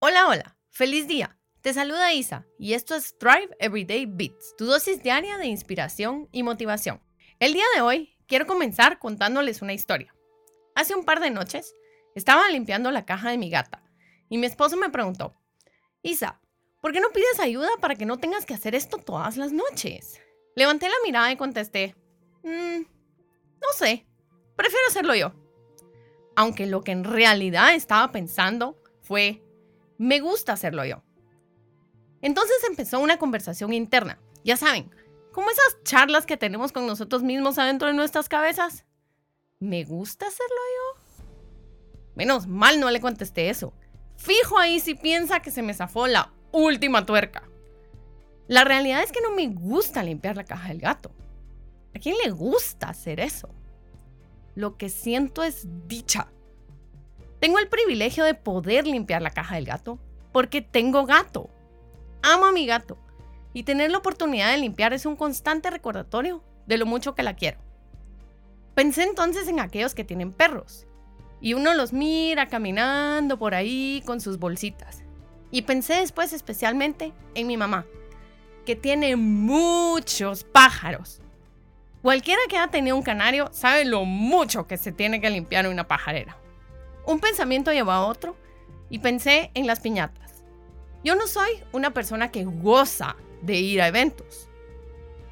Hola, hola, feliz día. Te saluda Isa y esto es Thrive Everyday Beats, tu dosis diaria de inspiración y motivación. El día de hoy quiero comenzar contándoles una historia. Hace un par de noches estaba limpiando la caja de mi gata y mi esposo me preguntó, Isa, ¿por qué no pides ayuda para que no tengas que hacer esto todas las noches? Levanté la mirada y contesté, mmm, no sé, prefiero hacerlo yo. Aunque lo que en realidad estaba pensando fue, me gusta hacerlo yo. Entonces empezó una conversación interna. Ya saben, como esas charlas que tenemos con nosotros mismos adentro de nuestras cabezas. ¿Me gusta hacerlo yo? Menos mal no le contesté eso. Fijo ahí si piensa que se me zafó la última tuerca. La realidad es que no me gusta limpiar la caja del gato. ¿A quién le gusta hacer eso? Lo que siento es dicha tengo el privilegio de poder limpiar la caja del gato porque tengo gato. Amo a mi gato y tener la oportunidad de limpiar es un constante recordatorio de lo mucho que la quiero. Pensé entonces en aquellos que tienen perros y uno los mira caminando por ahí con sus bolsitas. Y pensé después especialmente en mi mamá, que tiene muchos pájaros. Cualquiera que haya tenido un canario sabe lo mucho que se tiene que limpiar una pajarera. Un pensamiento llevó a otro y pensé en las piñatas. Yo no soy una persona que goza de ir a eventos,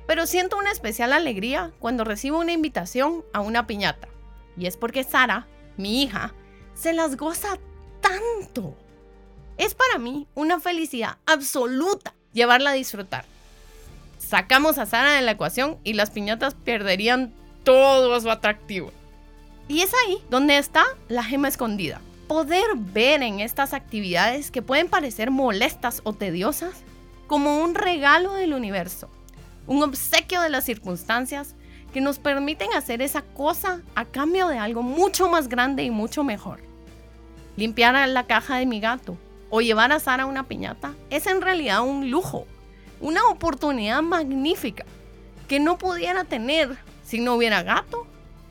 pero siento una especial alegría cuando recibo una invitación a una piñata. Y es porque Sara, mi hija, se las goza tanto. Es para mí una felicidad absoluta llevarla a disfrutar. Sacamos a Sara de la ecuación y las piñatas perderían todo su atractivo. Y es ahí donde está la gema escondida. Poder ver en estas actividades que pueden parecer molestas o tediosas como un regalo del universo, un obsequio de las circunstancias que nos permiten hacer esa cosa a cambio de algo mucho más grande y mucho mejor. Limpiar la caja de mi gato o llevar a Sara una piñata es en realidad un lujo, una oportunidad magnífica que no pudiera tener si no hubiera gato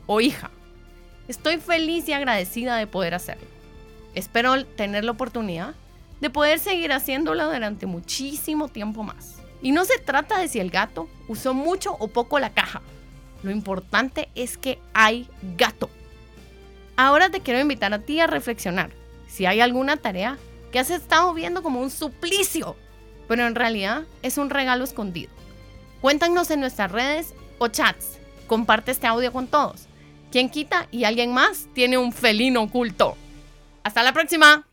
o hija. Estoy feliz y agradecida de poder hacerlo. Espero tener la oportunidad de poder seguir haciéndolo durante muchísimo tiempo más. Y no se trata de si el gato usó mucho o poco la caja. Lo importante es que hay gato. Ahora te quiero invitar a ti a reflexionar si hay alguna tarea que has estado viendo como un suplicio, pero en realidad es un regalo escondido. Cuéntanos en nuestras redes o chats. Comparte este audio con todos. ¿Quién quita y alguien más tiene un felino oculto? Hasta la próxima.